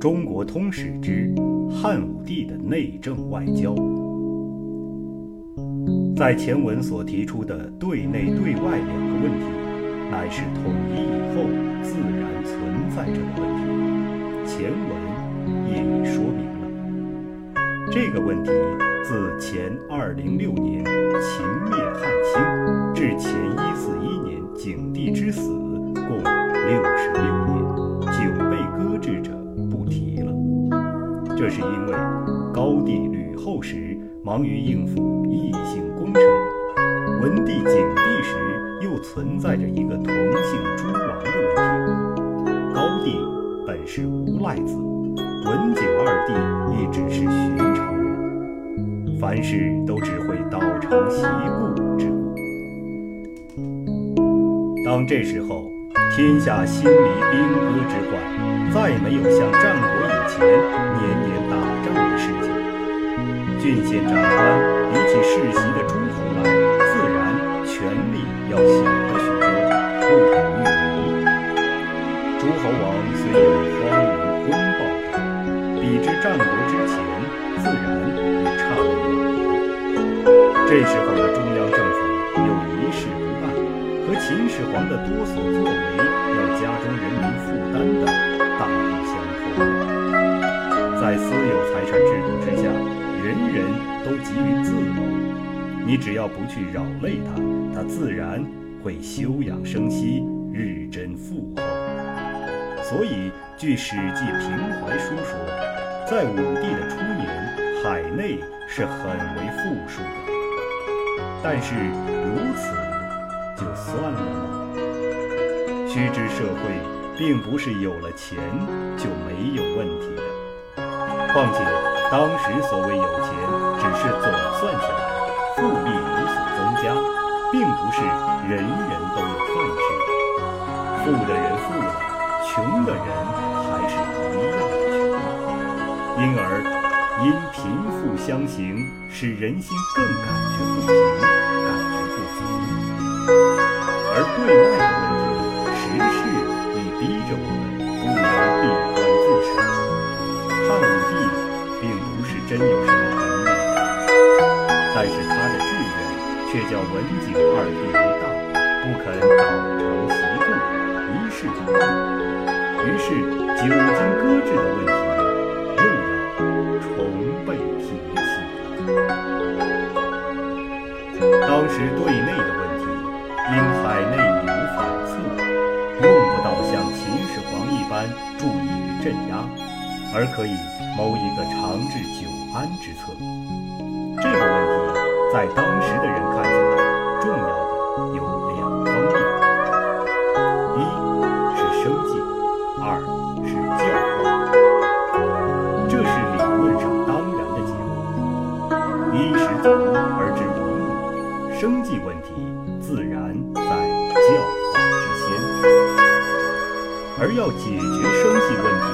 中国通史之汉武帝的内政外交，在前文所提出的对内对外两个问题，乃是统一以后自然存在着的问题。前文也已说明了这个问题，自前二零六年秦灭汉兴至前一四一年景帝之死，共六十六这是因为高帝吕后时忙于应付异姓功臣，文帝景帝时又存在着一个同姓诸王的问题。高帝本是无赖子，文景二帝亦只是寻常人，凡事都只会倒成习故之故。当这时候，天下兴离兵戈之患，再没有像战国以前。郡县长官比起世袭的诸侯来，自然权力要小了许多，不敢越。诸侯王虽有荒淫昏暴，比之战国之前，自然也差了远多。这时候的中央政府又一事不办，和秦始皇的多所作为要加重人民负担的大不相同。在私有财产制度之下，人人都急于自谋，你只要不去扰累他，他自然会休养生息，日臻富厚。所以，据《史记·平淮书》说，在武帝的初年，海内是很为富庶的。但是如此就算了吗？须知社会并不是有了钱就没有问题的。况且当时所谓有钱，只是总算起来富力有所增加，并不是人人都有饭吃。富的人富了，穷的人还是一样的穷。因而，因贫富相形，使人心更感觉不平，感觉不足。而对外真有什么本领，但是他的志愿却叫文景二帝为大，不肯倒成习故，一事不办。于是久经搁置的问题又要重被提起。当时对内的问题，因海内已无反侧，用不到像秦始皇一般注意于镇压，而可以安之策。这个问题在当时的人看起来，重要的有两方面：一是生计，二是教化。这是理论上当然的结果。衣食足而知荣辱，生计问题自然在教化之先。而要解决生计问题，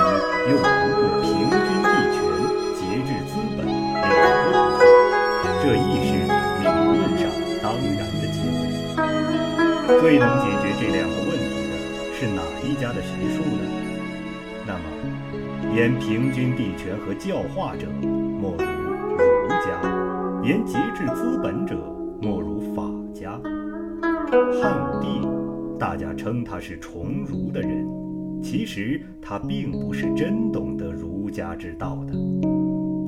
又不过平均最能解决这两个问题的是哪一家的学术呢？那么，言平均地权和教化者，莫如儒家；言节制资本者，莫如法家。汉武帝，大家称他是崇儒的人，其实他并不是真懂得儒家之道的。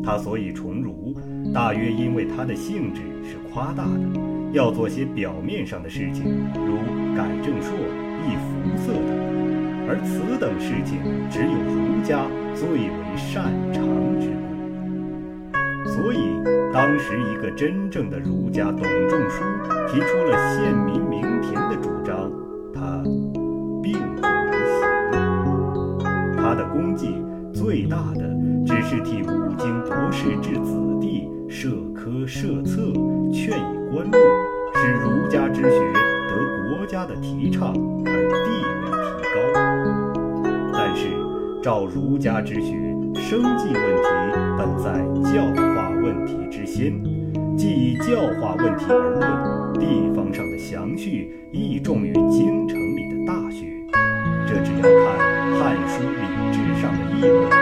他所以崇儒，大约因为他的性质是夸大的，要做些表面上的事情，如改正朔、易服色等。而此等事情，只有儒家最为擅长之故。所以，当时一个真正的儒家董仲舒提出了县民民田的主张，他并不能行。他的功绩最大的，只是替五经博士之子弟设科设策，劝以官禄，使儒家之学得国家的提倡而地位提高。但是，照儒家之学，生计问题本在教化问题之先，既以教化问题而论，地方上的详叙亦重于京城里的大学。这只要看《汉书·礼制》上的议论，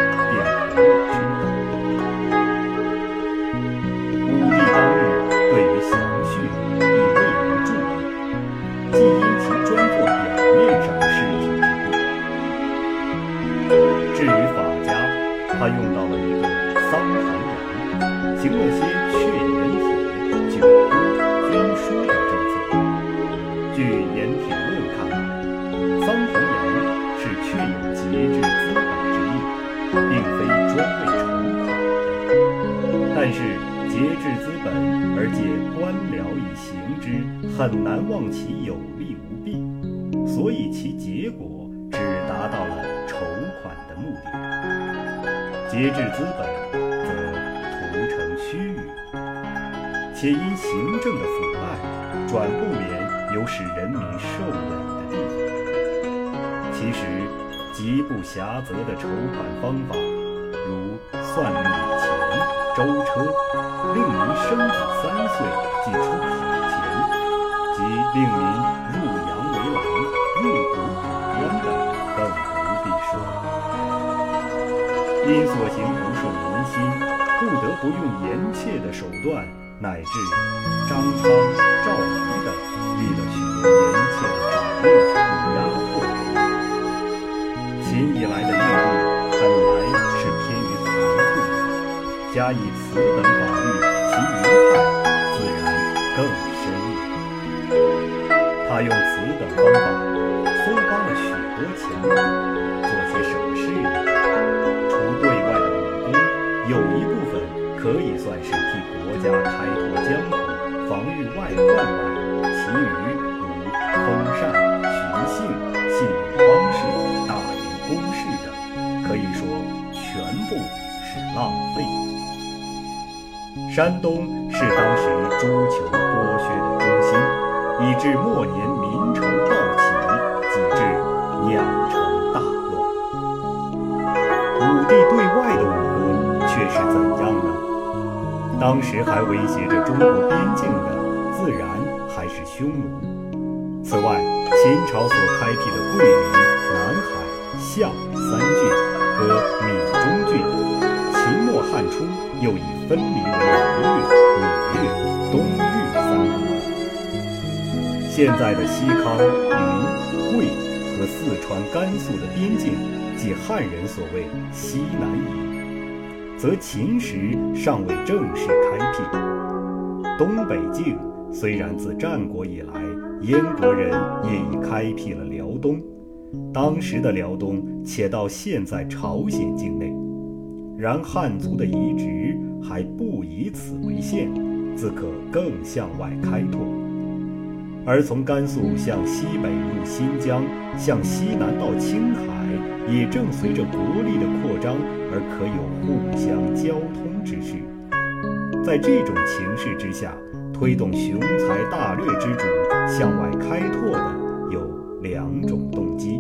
很难望其有利无弊，所以其结果只达到了筹款的目的。节制资本则徒成虚誉，且因行政的腐败，转不免有使人民受忍的地方。其实，极不暇择的筹款方法，如算命钱、舟车，令民生子三岁即出考钱，及令民入洋为郎、入股补官等，更不必说。因所行不受民心，不得不用严切的手段，乃至张汤、赵仪等立了许多严切的法令以压迫。秦以来的律例本来是偏于残酷，加以此等法律，其贻害他用此等方法搜刮了许多钱，做些什么事呢？除对外的武功，有一部分可以算是替国家开拓疆土、防御外患外，其余如封禅、巡幸、信方式、大营公事等，可以说全部是浪费。山东是当时诸酋，以致末年民仇暴起，几致酿成大乱。武帝对外的武功却是怎样呢？当时还威胁着中国边境的，自然还是匈奴。此外，秦朝所开辟的桂林、南海、象三郡和闽中郡，秦末汉初又已分离为南越、闽越、东越三国。现在的西康、云、贵和四川、甘肃的边境，即汉人所谓西南夷，则秦时尚未正式开辟。东北境虽然自战国以来，燕国人也已开辟了辽东，当时的辽东且到现在朝鲜境内，然汉族的移植还不以此为限，自可更向外开拓。而从甘肃向西北入新疆，向西南到青海，也正随着国力的扩张而可有互相交通之势。在这种情势之下，推动雄才大略之主向外开拓的有两种动机：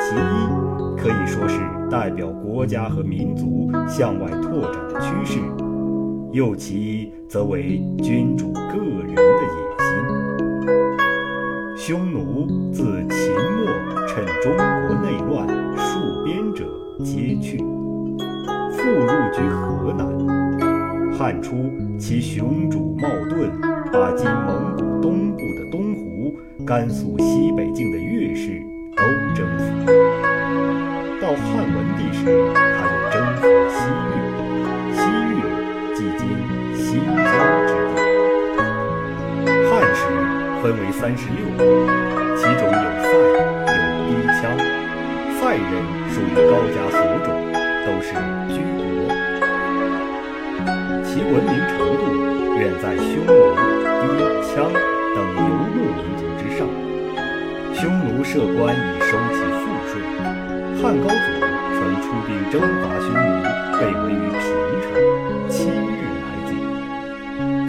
其一，可以说是代表国家和民族向外拓展的趋势；又其一，则为君主个人的野心。匈奴自秦末趁中国内乱，戍边者皆去，复入居河南。汉初，其雄主冒顿把今蒙古东部的东湖、甘肃西北境的越氏都征服。到汉文帝时，分为三十六国，其中有塞，有氐羌。塞人属于高加索种，都是居国。其文明程度远在匈奴、氐、羌等游牧民族之上。匈奴设官以收其赋税，汉高祖曾出兵征伐匈奴，被围于平城，七日乃解。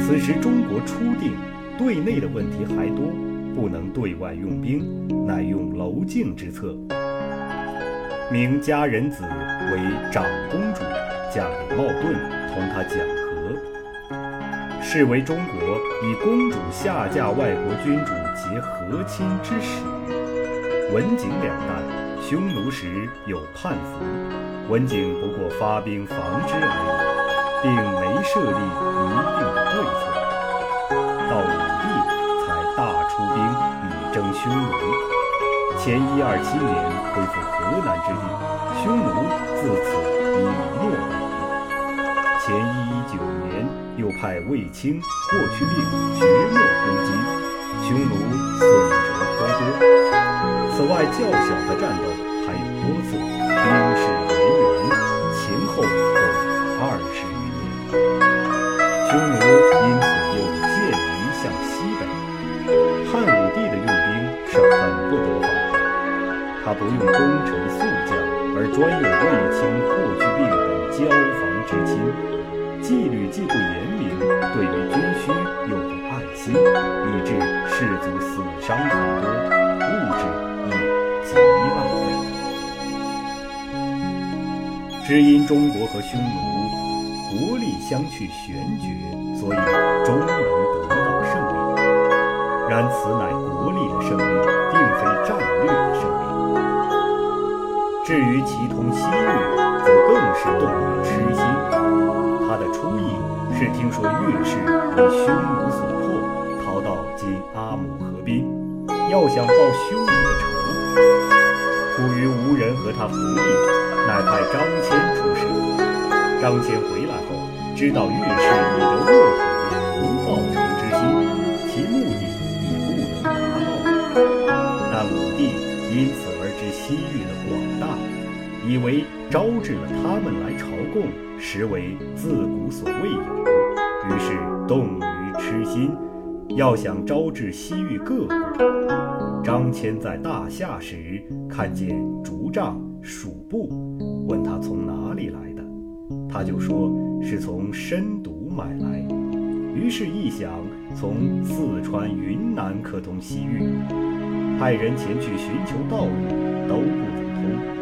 此时中国初定，对内的问题还多，不能对外用兵，乃用娄敬之策，明家人子为长公主，嫁给茂顿，同他讲和，是为中国以公主下嫁外国君主结和亲之始。文景两代，匈奴时有叛服，文景不过发兵防之而已，并没设立一定的对策。到武匈奴。前一二七年恢复河南之地，匈奴自此以洛为名。前一一九年又派卫青、霍去病绝洛攻击，匈奴损折颇多。此外，较小的战斗还有多次。不用功臣宿将，而专用卫青、霍去病等交防之亲。纪律既不严明，对于军需又不爱惜，以致士卒死伤很多，物质亦极浪费。只因中国和匈奴国力相去悬绝，所以终能得到胜利。然此乃国力的胜利，并非战略的胜利。至于其同西域，则更是动了痴心。他的初意是听说岳氏为匈奴所迫，逃到今阿姆河边，要想报匈奴的仇。苦于无人和他合力，乃派张骞出使。张骞回来后，知道岳氏已得沃土，以为招致了他们来朝贡。实为自古所未有，于是动于痴心，要想招致西域各国。张骞在大夏时看见竹杖、鼠布，问他从哪里来的，他就说是从深毒买来。于是一想，从四川、云南可通西域，派人前去寻求道路，都不能通。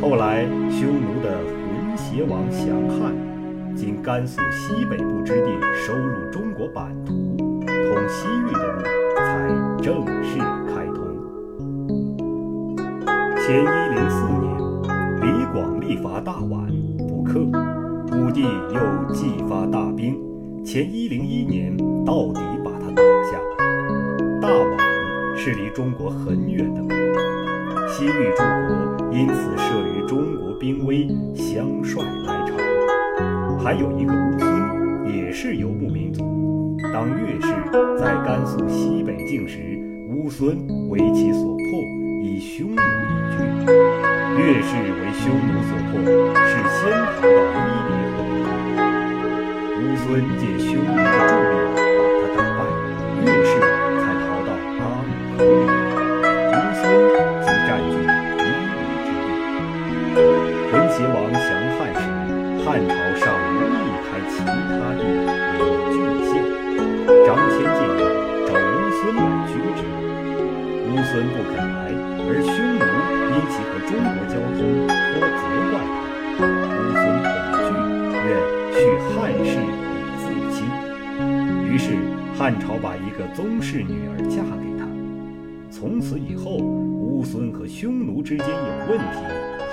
后来匈奴的浑。邪王降汉，经甘肃西北部之地收入中国版图，通西域的路才正式开通。前一零四年，李广力伐大宛，不克，武帝又继发大兵，前一零一年到底把他打下。大宛是离中国很远的国，西域诸国因此慑于中国。兵威相率来朝，还有一个乌孙，也是游牧民族。当岳氏在甘肃西北境时，乌孙为其所迫，以匈奴以拒。岳氏为匈奴所迫，是先逃到伊犁河。乌孙借匈奴的助乌孙恐惧，愿去汉室以自亲。于是汉朝把一个宗室女儿嫁给他。从此以后，乌孙和匈奴之间有问题，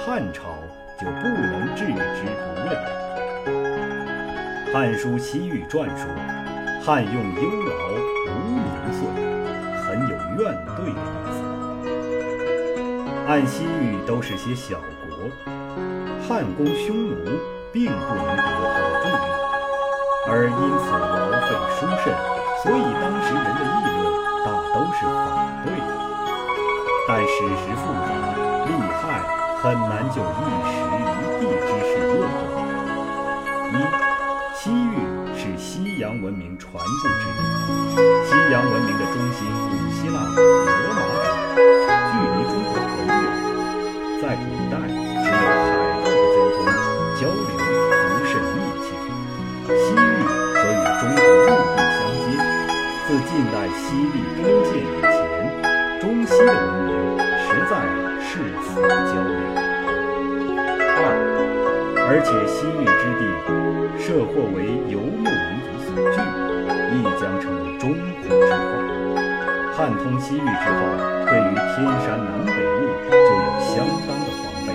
汉朝。就不能置之不问。《汉书·西域传》说：“汉用忧劳无年岁，很有怨怼的意思。按西域都是些小国，汉攻匈奴并不能得好助力，而因此劳费殊甚，所以当时人的议论大都是反对的。但史实复杂，利害。”很难就一时一地之事论断。一，西域是西洋文明传布之地，西洋文明的中心古希腊、罗马且西域之地，设或为游牧民族所居，亦将成为中国之患。汉通西域之后，对于天山南北路就有相当的防备。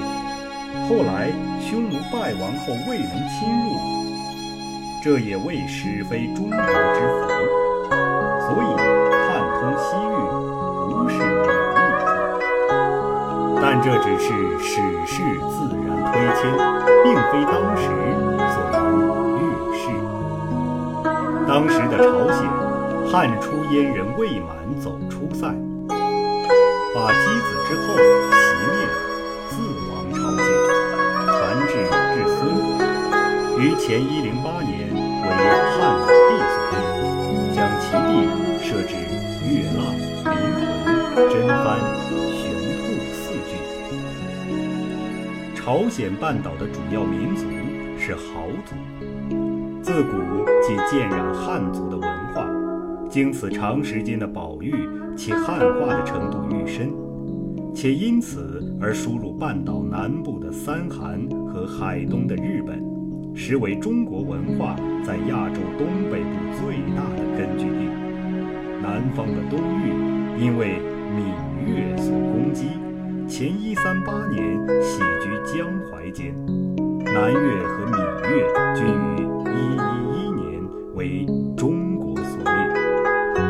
后来匈奴败亡后未能侵入，这也未使非中国之福。所以这只是史事自然推迁，并非当时所能预示。当时的朝鲜，汉初燕人魏满走出塞，把箕子之后袭灭，自亡朝鲜，传至至孙，于前一零八年为汉武帝所立，将其地设置月浪、临屯、真番、朝鲜半岛的主要民族是豪族。自古即浸染汉族的文化，经此长时间的保育，其汉化的程度愈深，且因此而输入半岛南部的三韩和海东的日本，实为中国文化在亚洲东北部最大的根据地。南方的东域因为闽越所攻击，前一三八年徙居江淮间，南越和闽越均于。一一一年为中国所灭。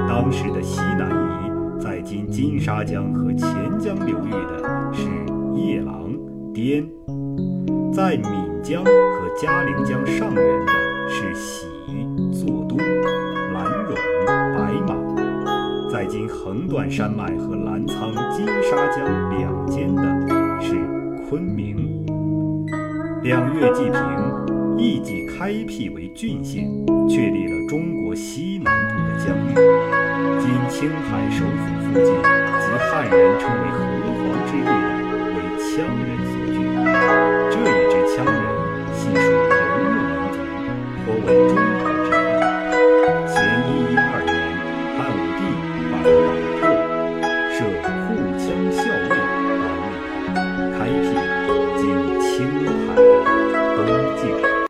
当时的西南夷，在今金沙江和钱江流域的是夜郎、滇；在闽江和嘉陵江上源的是喜、断山脉和澜沧金沙江两间的是昆明，两越既平，亦即开辟为郡县，确立了中国西南部的疆域，今青海首府附近，即汉人称为河湟之地的为羌人所居，这一支羌人细数。